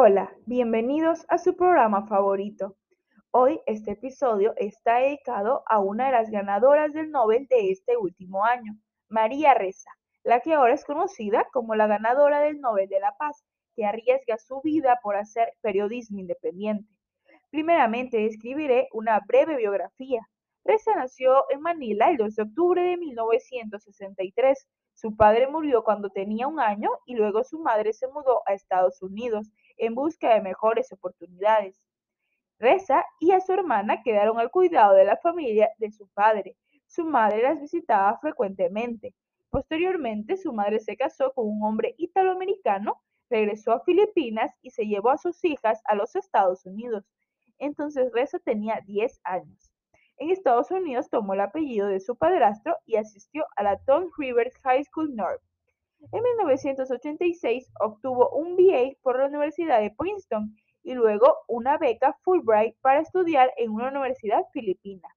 Hola, bienvenidos a su programa favorito. Hoy este episodio está dedicado a una de las ganadoras del Nobel de este último año, María Reza, la que ahora es conocida como la ganadora del Nobel de la Paz, que arriesga su vida por hacer periodismo independiente. Primeramente escribiré una breve biografía. Reza nació en Manila el 2 de octubre de 1963. Su padre murió cuando tenía un año y luego su madre se mudó a Estados Unidos en busca de mejores oportunidades. Reza y a su hermana quedaron al cuidado de la familia de su padre. Su madre las visitaba frecuentemente. Posteriormente, su madre se casó con un hombre italoamericano, regresó a Filipinas y se llevó a sus hijas a los Estados Unidos. Entonces Reza tenía 10 años. En Estados Unidos tomó el apellido de su padrastro y asistió a la Tom Rivers High School North. En 1986 obtuvo un BA por la Universidad de Princeton y luego una beca Fulbright para estudiar en una universidad filipina.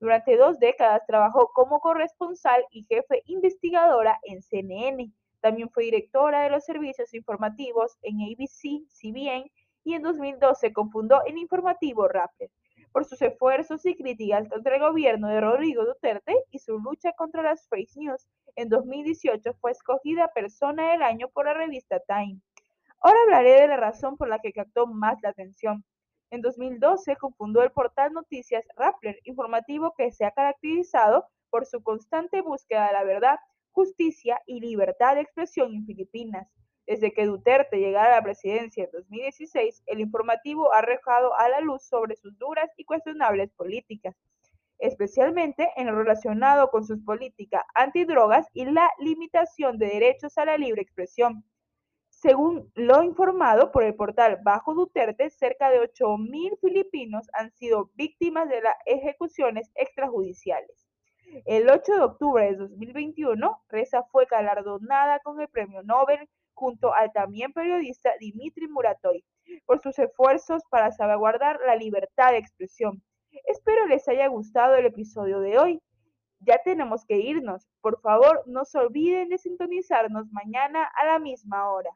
Durante dos décadas trabajó como corresponsal y jefe investigadora en CNN. También fue directora de los servicios informativos en ABC, CBN y en 2012 confundó el informativo Rappler por sus esfuerzos y críticas contra el gobierno de Rodrigo Duterte y su lucha contra las fake news. En 2018 fue escogida Persona del Año por la revista Time. Ahora hablaré de la razón por la que captó más la atención. En 2012 confundó el portal Noticias Rappler, informativo que se ha caracterizado por su constante búsqueda de la verdad, justicia y libertad de expresión en Filipinas. Desde que Duterte llegara a la presidencia en 2016, el informativo ha arrojado a la luz sobre sus duras y cuestionables políticas, especialmente en lo relacionado con sus políticas antidrogas y la limitación de derechos a la libre expresión. Según lo informado por el portal Bajo Duterte, cerca de 8.000 filipinos han sido víctimas de las ejecuciones extrajudiciales. El 8 de octubre de 2021, Reza fue galardonada con el Premio Nobel junto al también periodista Dimitri Muratoy por sus esfuerzos para salvaguardar la libertad de expresión. Espero les haya gustado el episodio de hoy. Ya tenemos que irnos. Por favor, no se olviden de sintonizarnos mañana a la misma hora.